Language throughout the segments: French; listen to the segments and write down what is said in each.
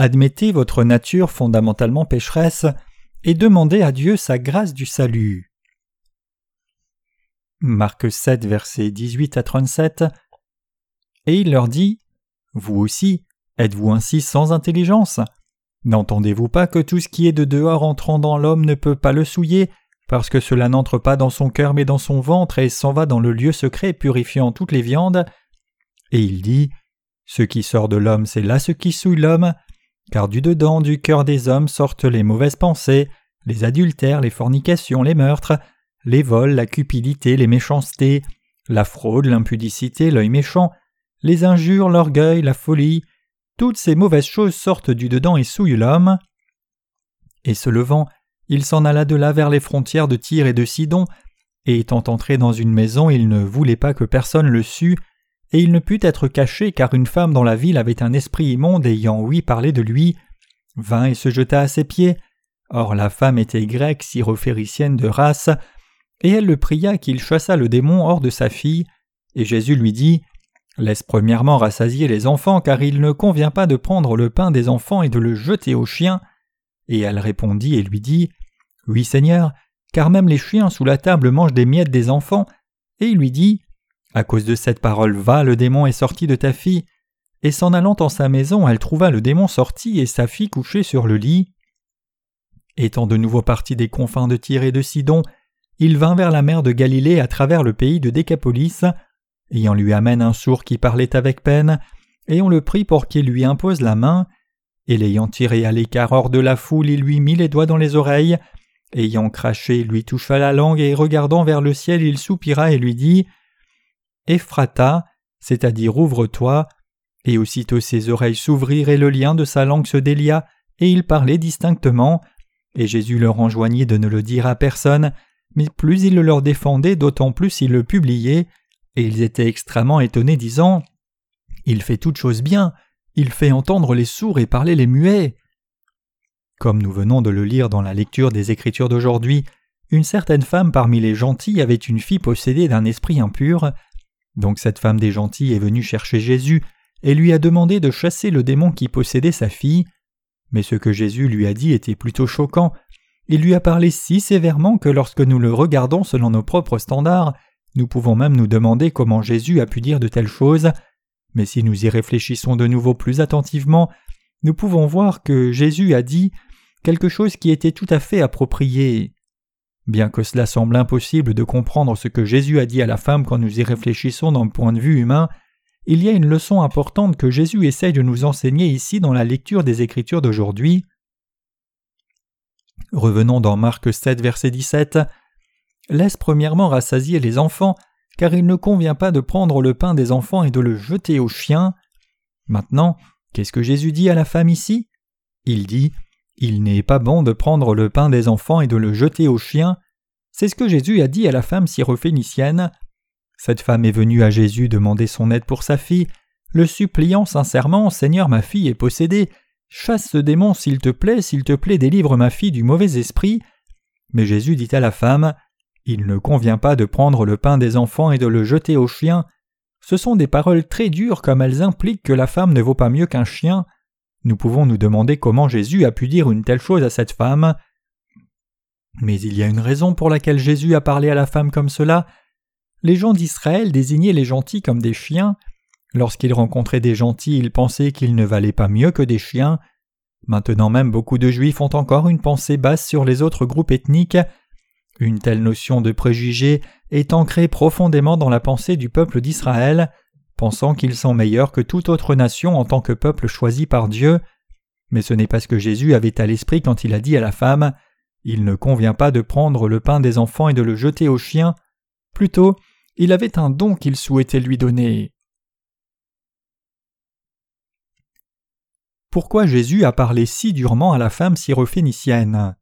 admettez votre nature fondamentalement pécheresse et demandez à Dieu sa grâce du salut. Marc 7, versets 18 à 37 Et il leur dit Vous aussi, êtes-vous ainsi sans intelligence? N'entendez-vous pas que tout ce qui est de dehors entrant dans l'homme ne peut pas le souiller, parce que cela n'entre pas dans son cœur mais dans son ventre et s'en va dans le lieu secret purifiant toutes les viandes? Et il dit Ce qui sort de l'homme, c'est là ce qui souille l'homme, car du dedans du cœur des hommes sortent les mauvaises pensées, les adultères, les fornications, les meurtres, les vols, la cupidité, les méchancetés, la fraude, l'impudicité, l'œil méchant, les injures, l'orgueil, la folie, toutes ces mauvaises choses sortent du dedans et souillent l'homme. Et se levant, il s'en alla de là vers les frontières de Tyr et de Sidon, et étant entré dans une maison, il ne voulait pas que personne le sût, et il ne put être caché car une femme dans la ville avait un esprit immonde ayant ouï parler de lui, vint et se jeta à ses pieds. Or la femme était grecque, syrophéricienne de race, et elle le pria qu'il chassât le démon hors de sa fille, et Jésus lui dit Laisse premièrement rassasier les enfants, car il ne convient pas de prendre le pain des enfants et de le jeter aux chiens. Et elle répondit et lui dit Oui, Seigneur, car même les chiens sous la table mangent des miettes des enfants. Et il lui dit À cause de cette parole, va, le démon est sorti de ta fille. Et s'en allant en sa maison, elle trouva le démon sorti et sa fille couchée sur le lit. Étant de nouveau parti des confins de Tyr et de Sidon, il vint vers la mer de Galilée à travers le pays de Décapolis, et on lui amène un sourd qui parlait avec peine, et on le prie pour qu'il lui impose la main, et l'ayant tiré à l'écart hors de la foule, il lui mit les doigts dans les oreilles, ayant craché, lui toucha la langue, et regardant vers le ciel, il soupira et lui dit Ephrata, c'est-à-dire ouvre-toi, et aussitôt ses oreilles s'ouvrirent et le lien de sa langue se délia, et il parlait distinctement, et Jésus leur enjoignit de ne le dire à personne, mais plus il le leur défendait, d'autant plus il le publiait, et ils étaient extrêmement étonnés, disant Il fait toutes choses bien, il fait entendre les sourds et parler les muets. Comme nous venons de le lire dans la lecture des Écritures d'aujourd'hui, une certaine femme parmi les gentils avait une fille possédée d'un esprit impur. Donc cette femme des gentils est venue chercher Jésus et lui a demandé de chasser le démon qui possédait sa fille. Mais ce que Jésus lui a dit était plutôt choquant, il lui a parlé si sévèrement que lorsque nous le regardons selon nos propres standards, nous pouvons même nous demander comment Jésus a pu dire de telles choses, mais si nous y réfléchissons de nouveau plus attentivement, nous pouvons voir que Jésus a dit quelque chose qui était tout à fait approprié. Bien que cela semble impossible de comprendre ce que Jésus a dit à la femme quand nous y réfléchissons d'un point de vue humain, il y a une leçon importante que Jésus essaye de nous enseigner ici dans la lecture des Écritures d'aujourd'hui. Revenons dans Marc 7, verset 17. Laisse premièrement rassasier les enfants, car il ne convient pas de prendre le pain des enfants et de le jeter aux chiens. Maintenant, qu'est-ce que Jésus dit à la femme ici? Il dit Il n'est pas bon de prendre le pain des enfants et de le jeter aux chiens. C'est ce que Jésus a dit à la femme syrophénicienne. Cette femme est venue à Jésus demander son aide pour sa fille, le suppliant sincèrement Seigneur, ma fille est possédée, Chasse ce démon s'il te plaît, s'il te plaît, délivre ma fille du mauvais esprit. Mais Jésus dit à la femme Il ne convient pas de prendre le pain des enfants et de le jeter aux chiens. Ce sont des paroles très dures comme elles impliquent que la femme ne vaut pas mieux qu'un chien. Nous pouvons nous demander comment Jésus a pu dire une telle chose à cette femme. Mais il y a une raison pour laquelle Jésus a parlé à la femme comme cela. Les gens d'Israël désignaient les gentils comme des chiens, Lorsqu'il rencontrait des gentils, il pensait qu'ils ne valaient pas mieux que des chiens. Maintenant même beaucoup de juifs ont encore une pensée basse sur les autres groupes ethniques. Une telle notion de préjugé est ancrée profondément dans la pensée du peuple d'Israël, pensant qu'ils sont meilleurs que toute autre nation en tant que peuple choisi par Dieu. Mais ce n'est pas ce que Jésus avait à l'esprit quand il a dit à la femme Il ne convient pas de prendre le pain des enfants et de le jeter aux chiens. Plutôt, il avait un don qu'il souhaitait lui donner. pourquoi Jésus a parlé si durement à la femme syrophénicienne?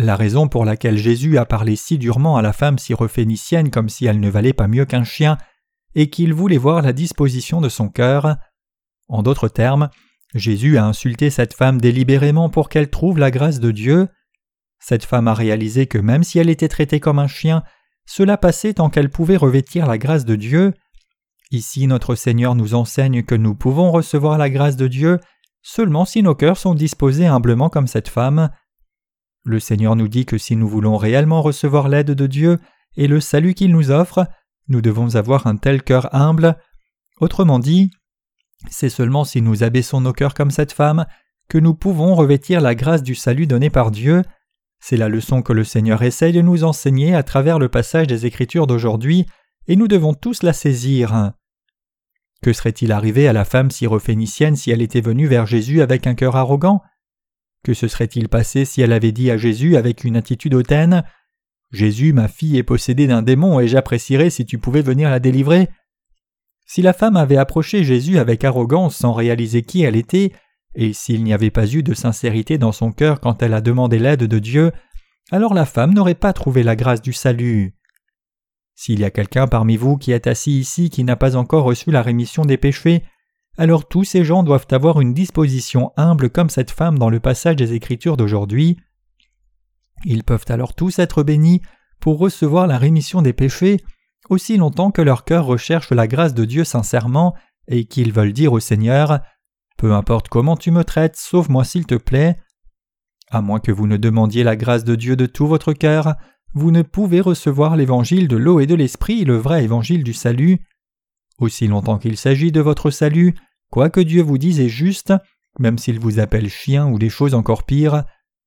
La raison pour laquelle Jésus a parlé si durement à la femme syrophénicienne comme si elle ne valait pas mieux qu'un chien est qu'il voulait voir la disposition de son cœur. En d'autres termes, Jésus a insulté cette femme délibérément pour qu'elle trouve la grâce de Dieu. Cette femme a réalisé que même si elle était traitée comme un chien, cela passait tant qu'elle pouvait revêtir la grâce de Dieu. Ici notre Seigneur nous enseigne que nous pouvons recevoir la grâce de Dieu seulement si nos cœurs sont disposés humblement comme cette femme. Le Seigneur nous dit que si nous voulons réellement recevoir l'aide de Dieu et le salut qu'il nous offre, nous devons avoir un tel cœur humble. Autrement dit, c'est seulement si nous abaissons nos cœurs comme cette femme que nous pouvons revêtir la grâce du salut donné par Dieu. C'est la leçon que le Seigneur essaye de nous enseigner à travers le passage des Écritures d'aujourd'hui, et nous devons tous la saisir. Que serait-il arrivé à la femme syrophénicienne si elle était venue vers Jésus avec un cœur arrogant? Que se serait-il passé si elle avait dit à Jésus avec une attitude hautaine Jésus, ma fille est possédée d'un démon et j'apprécierais si tu pouvais venir la délivrer Si la femme avait approché Jésus avec arrogance sans réaliser qui elle était, et s'il n'y avait pas eu de sincérité dans son cœur quand elle a demandé l'aide de Dieu, alors la femme n'aurait pas trouvé la grâce du salut. S'il y a quelqu'un parmi vous qui est assis ici qui n'a pas encore reçu la rémission des péchés, alors tous ces gens doivent avoir une disposition humble comme cette femme dans le passage des Écritures d'aujourd'hui. Ils peuvent alors tous être bénis pour recevoir la rémission des péchés aussi longtemps que leur cœur recherche la grâce de Dieu sincèrement et qu'ils veulent dire au Seigneur Peu importe comment tu me traites, sauve-moi s'il te plaît. À moins que vous ne demandiez la grâce de Dieu de tout votre cœur, vous ne pouvez recevoir l'évangile de l'eau et de l'esprit, le vrai évangile du salut. Aussi longtemps qu'il s'agit de votre salut, quoi que Dieu vous dise est juste, même s'il vous appelle chien ou des choses encore pires.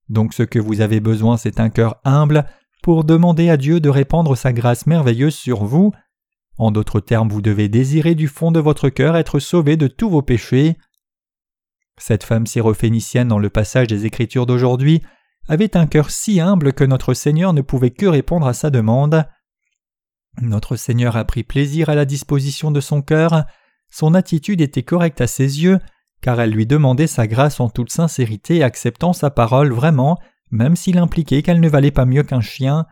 Donc ce que vous avez besoin, c'est un cœur humble pour demander à Dieu de répandre sa grâce merveilleuse sur vous. En d'autres termes, vous devez désirer du fond de votre cœur être sauvé de tous vos péchés. Cette femme syrophénicienne dans le passage des Écritures d'aujourd'hui avait un cœur si humble que notre Seigneur ne pouvait que répondre à sa demande. Notre Seigneur a pris plaisir à la disposition de son cœur, son attitude était correcte à ses yeux, car elle lui demandait sa grâce en toute sincérité, acceptant sa parole vraiment, même s'il impliquait qu'elle ne valait pas mieux qu'un chien.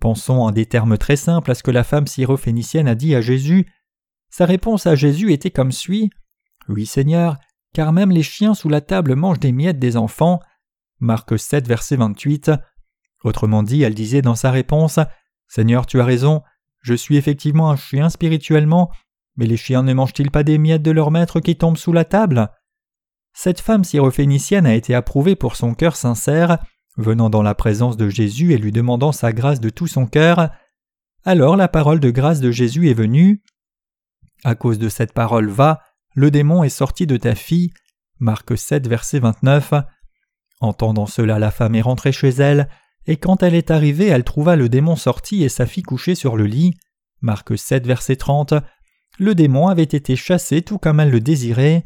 Pensons en des termes très simples à ce que la femme syrophénicienne a dit à Jésus. Sa réponse à Jésus était comme suit Oui, Seigneur, car même les chiens sous la table mangent des miettes des enfants. Marc 7, verset 28. Autrement dit, elle disait dans sa réponse Seigneur, tu as raison, je suis effectivement un chien spirituellement, mais les chiens ne mangent-ils pas des miettes de leur maître qui tombent sous la table? Cette femme syrophénicienne a été approuvée pour son cœur sincère, venant dans la présence de Jésus et lui demandant sa grâce de tout son cœur. Alors la parole de grâce de Jésus est venue. À cause de cette parole va, le démon est sorti de ta fille. Marc 7, verset 29. Entendant cela, la femme est rentrée chez elle, et quand elle est arrivée, elle trouva le démon sorti et sa fille couchée sur le lit. Marc 7, verset 30. Le démon avait été chassé tout comme elle le désirait.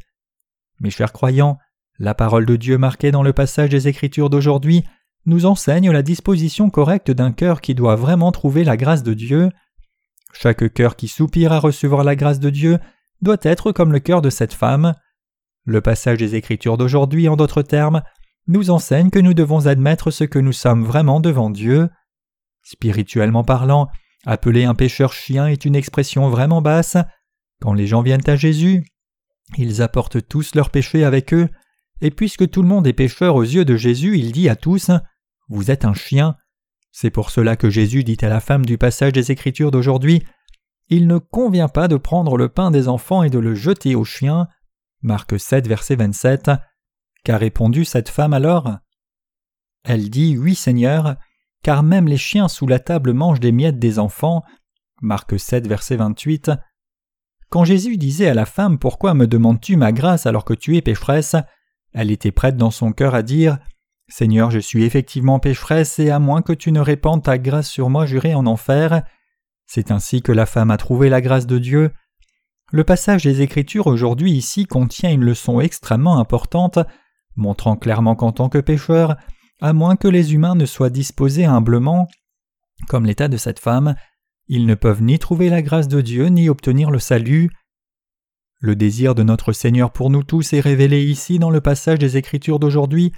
Mes chers croyants, la parole de Dieu marquée dans le passage des Écritures d'aujourd'hui nous enseigne la disposition correcte d'un cœur qui doit vraiment trouver la grâce de Dieu. Chaque cœur qui soupire à recevoir la grâce de Dieu doit être comme le cœur de cette femme. Le passage des Écritures d'aujourd'hui, en d'autres termes, nous enseigne que nous devons admettre ce que nous sommes vraiment devant Dieu. Spirituellement parlant, appeler un pécheur chien est une expression vraiment basse. Quand les gens viennent à Jésus, ils apportent tous leurs péchés avec eux, et puisque tout le monde est pécheur aux yeux de Jésus, il dit à tous Vous êtes un chien. C'est pour cela que Jésus dit à la femme du passage des Écritures d'aujourd'hui Il ne convient pas de prendre le pain des enfants et de le jeter aux chiens. Marc 7, verset 27. Qu'a répondu cette femme alors? Elle dit Oui, Seigneur, car même les chiens sous la table mangent des miettes des enfants. Marc 7, verset 28. Quand Jésus disait à la femme Pourquoi me demandes-tu ma grâce alors que tu es pécheresse? Elle était prête dans son cœur à dire Seigneur, je suis effectivement pécheresse, et à moins que tu ne répandes ta grâce sur moi, j'irai en enfer. C'est ainsi que la femme a trouvé la grâce de Dieu. Le passage des Écritures aujourd'hui ici contient une leçon extrêmement importante montrant clairement qu'en tant que pécheur, à moins que les humains ne soient disposés humblement, comme l'état de cette femme, ils ne peuvent ni trouver la grâce de Dieu ni obtenir le salut. Le désir de notre Seigneur pour nous tous est révélé ici dans le passage des Écritures d'aujourd'hui,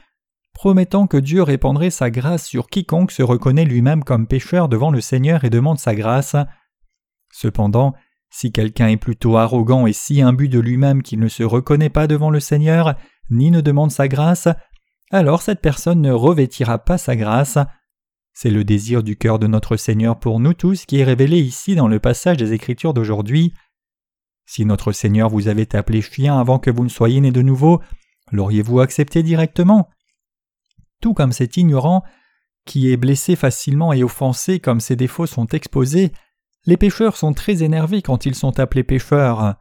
promettant que Dieu répandrait sa grâce sur quiconque se reconnaît lui-même comme pécheur devant le Seigneur et demande sa grâce. Cependant, si quelqu'un est plutôt arrogant et si imbu de lui-même qu'il ne se reconnaît pas devant le Seigneur, ni ne demande sa grâce, alors cette personne ne revêtira pas sa grâce. C'est le désir du cœur de notre Seigneur pour nous tous qui est révélé ici dans le passage des Écritures d'aujourd'hui. Si notre Seigneur vous avait appelé chien avant que vous ne soyez né de nouveau, l'auriez-vous accepté directement? Tout comme cet ignorant, qui est blessé facilement et offensé comme ses défauts sont exposés, les pécheurs sont très énervés quand ils sont appelés pécheurs.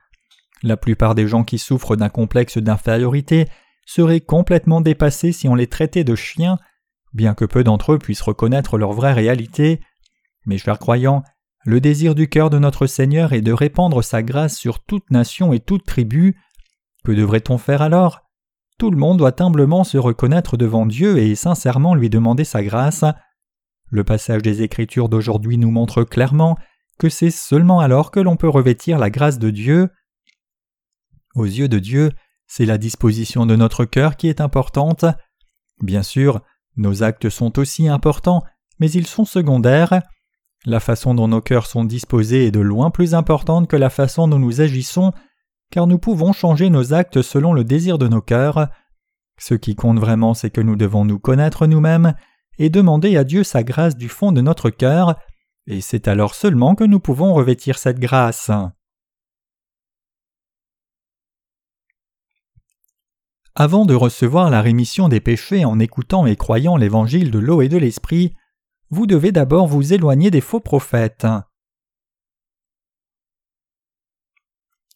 La plupart des gens qui souffrent d'un complexe d'infériorité seraient complètement dépassés si on les traitait de chiens, bien que peu d'entre eux puissent reconnaître leur vraie réalité. Mes chers croyants, le désir du cœur de notre Seigneur est de répandre sa grâce sur toute nation et toute tribu. Que devrait-on faire alors? Tout le monde doit humblement se reconnaître devant Dieu et sincèrement lui demander sa grâce. Le passage des Écritures d'aujourd'hui nous montre clairement que c'est seulement alors que l'on peut revêtir la grâce de Dieu. Aux yeux de Dieu, c'est la disposition de notre cœur qui est importante. Bien sûr, nos actes sont aussi importants, mais ils sont secondaires. La façon dont nos cœurs sont disposés est de loin plus importante que la façon dont nous agissons, car nous pouvons changer nos actes selon le désir de nos cœurs. Ce qui compte vraiment, c'est que nous devons nous connaître nous-mêmes et demander à Dieu sa grâce du fond de notre cœur, et c'est alors seulement que nous pouvons revêtir cette grâce. Avant de recevoir la rémission des péchés en écoutant et croyant l'évangile de l'eau et de l'esprit, vous devez d'abord vous éloigner des faux prophètes.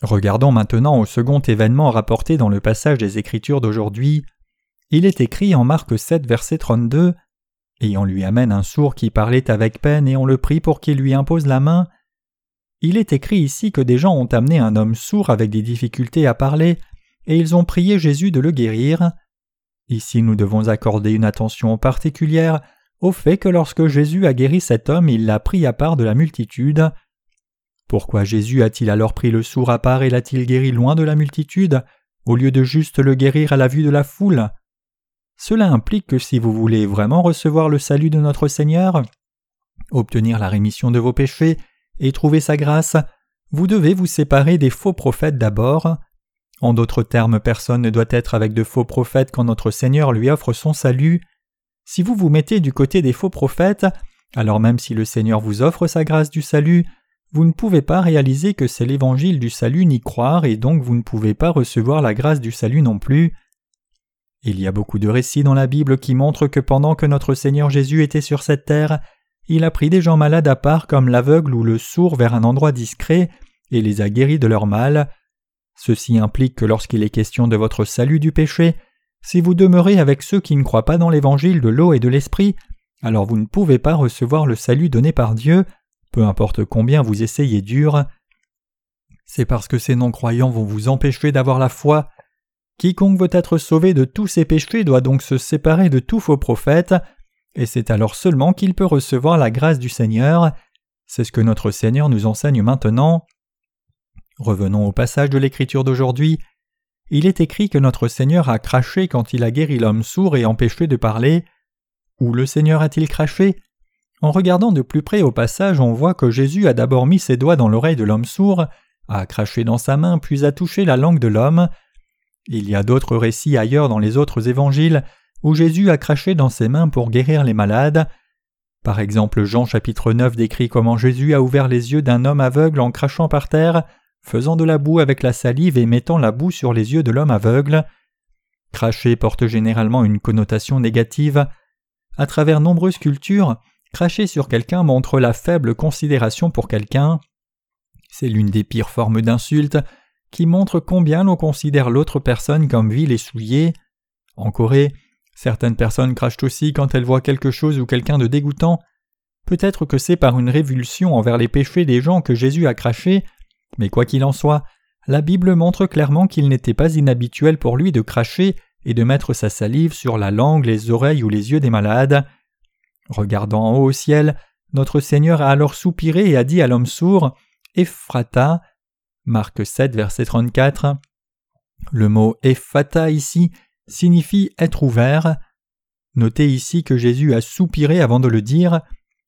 Regardons maintenant au second événement rapporté dans le passage des Écritures d'aujourd'hui. Il est écrit en Marc 7, verset 32 et on lui amène un sourd qui parlait avec peine et on le prie pour qu'il lui impose la main. Il est écrit ici que des gens ont amené un homme sourd avec des difficultés à parler, et ils ont prié Jésus de le guérir. Ici nous devons accorder une attention particulière au fait que lorsque Jésus a guéri cet homme, il l'a pris à part de la multitude. Pourquoi Jésus a-t-il alors pris le sourd à part et l'a-t-il guéri loin de la multitude, au lieu de juste le guérir à la vue de la foule? Cela implique que si vous voulez vraiment recevoir le salut de notre Seigneur, obtenir la rémission de vos péchés et trouver sa grâce, vous devez vous séparer des faux prophètes d'abord. En d'autres termes, personne ne doit être avec de faux prophètes quand notre Seigneur lui offre son salut. Si vous vous mettez du côté des faux prophètes, alors même si le Seigneur vous offre sa grâce du salut, vous ne pouvez pas réaliser que c'est l'évangile du salut ni croire et donc vous ne pouvez pas recevoir la grâce du salut non plus. Il y a beaucoup de récits dans la Bible qui montrent que pendant que notre Seigneur Jésus était sur cette terre, il a pris des gens malades à part comme l'aveugle ou le sourd vers un endroit discret et les a guéris de leur mal. Ceci implique que lorsqu'il est question de votre salut du péché, si vous demeurez avec ceux qui ne croient pas dans l'évangile de l'eau et de l'esprit, alors vous ne pouvez pas recevoir le salut donné par Dieu, peu importe combien vous essayez dur. C'est parce que ces non-croyants vont vous empêcher d'avoir la foi Quiconque veut être sauvé de tous ses péchés doit donc se séparer de tout faux prophète, et c'est alors seulement qu'il peut recevoir la grâce du Seigneur. C'est ce que notre Seigneur nous enseigne maintenant. Revenons au passage de l'Écriture d'aujourd'hui. Il est écrit que notre Seigneur a craché quand il a guéri l'homme sourd et empêché de parler. Où le Seigneur a-t-il craché? En regardant de plus près au passage, on voit que Jésus a d'abord mis ses doigts dans l'oreille de l'homme sourd, a craché dans sa main, puis a touché la langue de l'homme. Il y a d'autres récits ailleurs dans les autres évangiles où Jésus a craché dans ses mains pour guérir les malades. Par exemple, Jean chapitre 9 décrit comment Jésus a ouvert les yeux d'un homme aveugle en crachant par terre, faisant de la boue avec la salive et mettant la boue sur les yeux de l'homme aveugle. Cracher porte généralement une connotation négative. À travers nombreuses cultures, cracher sur quelqu'un montre la faible considération pour quelqu'un. C'est l'une des pires formes d'insulte qui montre combien l'on considère l'autre personne comme vile et souillée. En Corée, certaines personnes crachent aussi quand elles voient quelque chose ou quelqu'un de dégoûtant. Peut-être que c'est par une révulsion envers les péchés des gens que Jésus a craché, mais quoi qu'il en soit, la Bible montre clairement qu'il n'était pas inhabituel pour lui de cracher et de mettre sa salive sur la langue, les oreilles ou les yeux des malades. Regardant en haut au ciel, notre Seigneur a alors soupiré et a dit à l'homme sourd Ephrata, Marc 7, verset 34. Le mot ephata ici signifie être ouvert. Notez ici que Jésus a soupiré avant de le dire.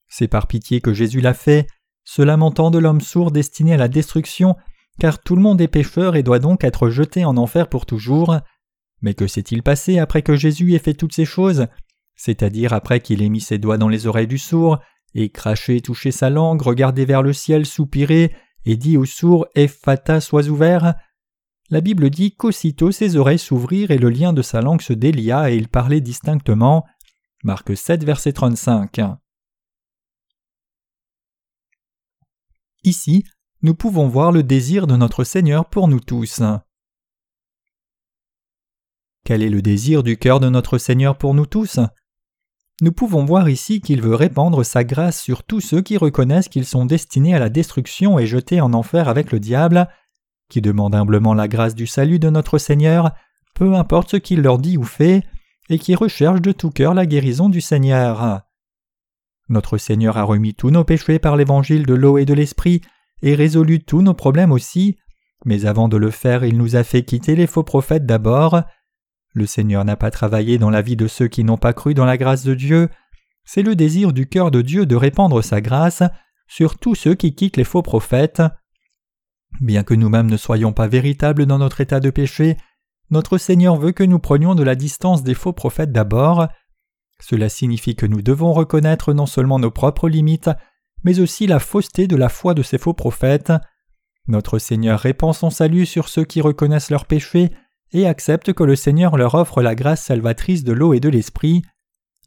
C'est par pitié que Jésus l'a fait, se lamentant de l'homme sourd destiné à la destruction, car tout le monde est pécheur et doit donc être jeté en enfer pour toujours. Mais que s'est-il passé après que Jésus ait fait toutes ces choses? C'est-à-dire après qu'il ait mis ses doigts dans les oreilles du sourd, et craché, touché sa langue, regardé vers le ciel, soupiré, et dit au sourd Ephata sois ouvert, la Bible dit qu'aussitôt ses oreilles s'ouvrirent et le lien de sa langue se délia et il parlait distinctement. Marc 7, verset 35. Ici, nous pouvons voir le désir de notre Seigneur pour nous tous. Quel est le désir du cœur de notre Seigneur pour nous tous? Nous pouvons voir ici qu'il veut répandre sa grâce sur tous ceux qui reconnaissent qu'ils sont destinés à la destruction et jetés en enfer avec le diable, qui demandent humblement la grâce du salut de notre Seigneur, peu importe ce qu'il leur dit ou fait, et qui recherchent de tout cœur la guérison du Seigneur. Notre Seigneur a remis tous nos péchés par l'évangile de l'eau et de l'esprit, et résolu tous nos problèmes aussi, mais avant de le faire il nous a fait quitter les faux prophètes d'abord, le Seigneur n'a pas travaillé dans la vie de ceux qui n'ont pas cru dans la grâce de Dieu. C'est le désir du cœur de Dieu de répandre sa grâce sur tous ceux qui quittent les faux prophètes. Bien que nous-mêmes ne soyons pas véritables dans notre état de péché, notre Seigneur veut que nous prenions de la distance des faux prophètes d'abord. Cela signifie que nous devons reconnaître non seulement nos propres limites, mais aussi la fausseté de la foi de ces faux prophètes. Notre Seigneur répand son salut sur ceux qui reconnaissent leurs péchés et acceptent que le Seigneur leur offre la grâce salvatrice de l'eau et de l'esprit.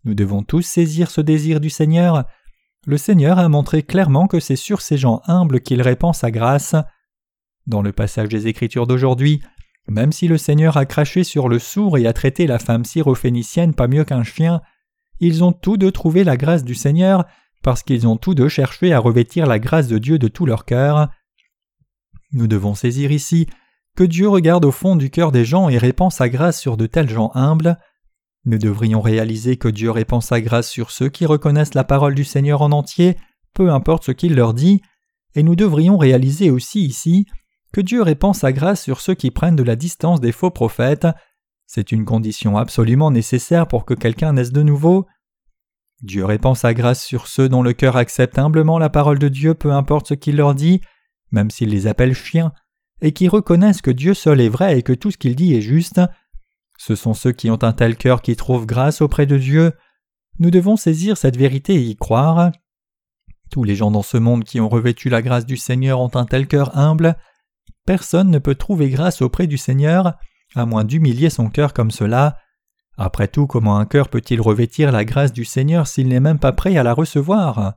Nous devons tous saisir ce désir du Seigneur. Le Seigneur a montré clairement que c'est sur ces gens humbles qu'il répand sa grâce. Dans le passage des Écritures d'aujourd'hui, même si le Seigneur a craché sur le sourd et a traité la femme syrophénicienne pas mieux qu'un chien, ils ont tous deux trouvé la grâce du Seigneur parce qu'ils ont tous deux cherché à revêtir la grâce de Dieu de tout leur cœur. Nous devons saisir ici que Dieu regarde au fond du cœur des gens et répand sa grâce sur de tels gens humbles. Nous devrions réaliser que Dieu répand sa grâce sur ceux qui reconnaissent la parole du Seigneur en entier, peu importe ce qu'il leur dit, et nous devrions réaliser aussi ici que Dieu répand sa grâce sur ceux qui prennent de la distance des faux prophètes. C'est une condition absolument nécessaire pour que quelqu'un naisse de nouveau. Dieu répand sa grâce sur ceux dont le cœur accepte humblement la parole de Dieu, peu importe ce qu'il leur dit, même s'il les appelle chiens, et qui reconnaissent que Dieu seul est vrai et que tout ce qu'il dit est juste. Ce sont ceux qui ont un tel cœur qui trouvent grâce auprès de Dieu. Nous devons saisir cette vérité et y croire. Tous les gens dans ce monde qui ont revêtu la grâce du Seigneur ont un tel cœur humble. Personne ne peut trouver grâce auprès du Seigneur, à moins d'humilier son cœur comme cela. Après tout, comment un cœur peut-il revêtir la grâce du Seigneur s'il n'est même pas prêt à la recevoir?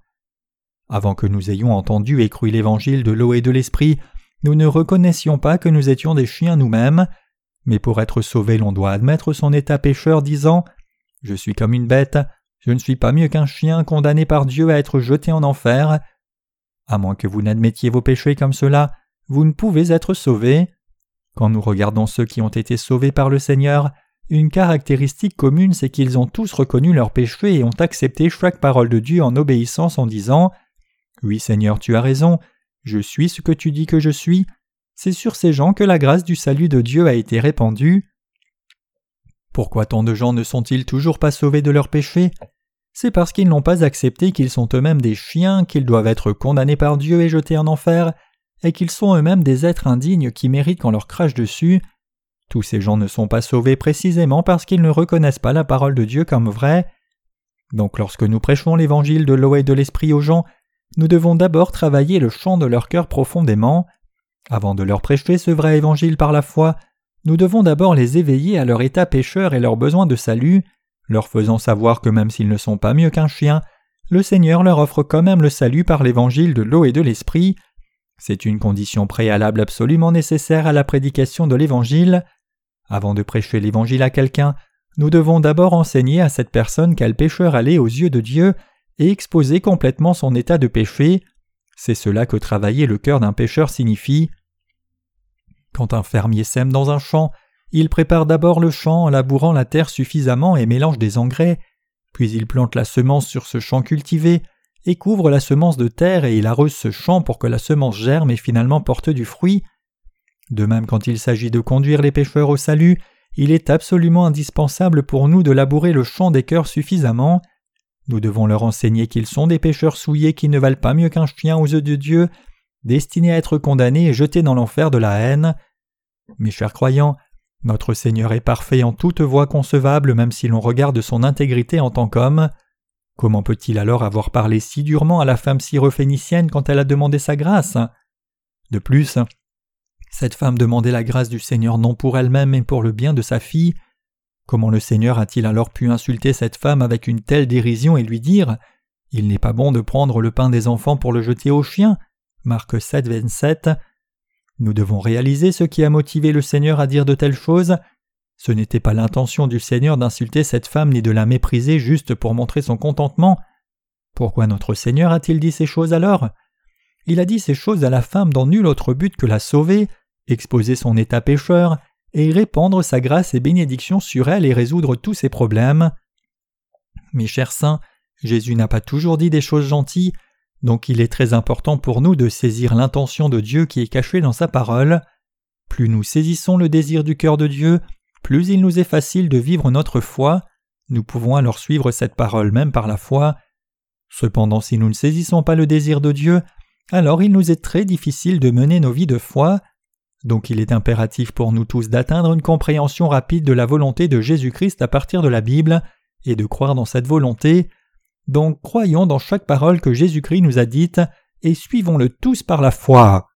Avant que nous ayons entendu et cru l'évangile de l'eau et de l'esprit, nous ne reconnaissions pas que nous étions des chiens nous-mêmes, mais pour être sauvé l'on doit admettre son état pécheur disant Je suis comme une bête, je ne suis pas mieux qu'un chien condamné par Dieu à être jeté en enfer. À moins que vous n'admettiez vos péchés comme cela, vous ne pouvez être sauvés. Quand nous regardons ceux qui ont été sauvés par le Seigneur, une caractéristique commune c'est qu'ils ont tous reconnu leurs péchés et ont accepté chaque parole de Dieu en obéissance en disant Oui Seigneur, tu as raison, je suis ce que tu dis que je suis, c'est sur ces gens que la grâce du salut de Dieu a été répandue. Pourquoi tant de gens ne sont-ils toujours pas sauvés de leurs péchés? C'est parce qu'ils n'ont pas accepté qu'ils sont eux-mêmes des chiens, qu'ils doivent être condamnés par Dieu et jetés en enfer, et qu'ils sont eux-mêmes des êtres indignes qui méritent qu'on leur crache dessus. Tous ces gens ne sont pas sauvés précisément parce qu'ils ne reconnaissent pas la parole de Dieu comme vraie. Donc lorsque nous prêchons l'évangile de l'eau et de l'esprit aux gens, nous devons d'abord travailler le chant de leur cœur profondément. Avant de leur prêcher ce vrai évangile par la foi, nous devons d'abord les éveiller à leur état pécheur et leur besoin de salut, leur faisant savoir que même s'ils ne sont pas mieux qu'un chien, le Seigneur leur offre quand même le salut par l'évangile de l'eau et de l'esprit. C'est une condition préalable absolument nécessaire à la prédication de l'évangile. Avant de prêcher l'évangile à quelqu'un, nous devons d'abord enseigner à cette personne quel pécheur elle aux yeux de Dieu et exposer complètement son état de péché. C'est cela que travailler le cœur d'un pécheur signifie. Quand un fermier sème dans un champ, il prépare d'abord le champ en labourant la terre suffisamment et mélange des engrais, puis il plante la semence sur ce champ cultivé, et couvre la semence de terre et il arrose ce champ pour que la semence germe et finalement porte du fruit. De même quand il s'agit de conduire les pécheurs au salut, il est absolument indispensable pour nous de labourer le champ des cœurs suffisamment. Nous devons leur enseigner qu'ils sont des pécheurs souillés qui ne valent pas mieux qu'un chien aux yeux de Dieu, destinés à être condamnés et jetés dans l'enfer de la haine. Mes chers croyants, notre Seigneur est parfait en toute voie concevable même si l'on regarde son intégrité en tant qu'homme. Comment peut-il alors avoir parlé si durement à la femme syrophénicienne quand elle a demandé sa grâce? De plus, cette femme demandait la grâce du Seigneur non pour elle-même mais pour le bien de sa fille. Comment le Seigneur a-t-il alors pu insulter cette femme avec une telle dérision et lui dire Il n'est pas bon de prendre le pain des enfants pour le jeter aux chiens Marc 7, 27. Nous devons réaliser ce qui a motivé le Seigneur à dire de telles choses. Ce n'était pas l'intention du Seigneur d'insulter cette femme ni de la mépriser juste pour montrer son contentement. Pourquoi notre Seigneur a-t-il dit ces choses alors? Il a dit ces choses à la femme dans nul autre but que la sauver, exposer son état pécheur, et répandre sa grâce et bénédiction sur elle et résoudre tous ses problèmes. Mes chers saints, Jésus n'a pas toujours dit des choses gentilles, donc il est très important pour nous de saisir l'intention de Dieu qui est cachée dans sa parole. Plus nous saisissons le désir du cœur de Dieu, plus il nous est facile de vivre notre foi, nous pouvons alors suivre cette parole même par la foi. Cependant si nous ne saisissons pas le désir de Dieu, alors il nous est très difficile de mener nos vies de foi, donc il est impératif pour nous tous d'atteindre une compréhension rapide de la volonté de Jésus-Christ à partir de la Bible, et de croire dans cette volonté. Donc croyons dans chaque parole que Jésus-Christ nous a dite, et suivons-le tous par la foi.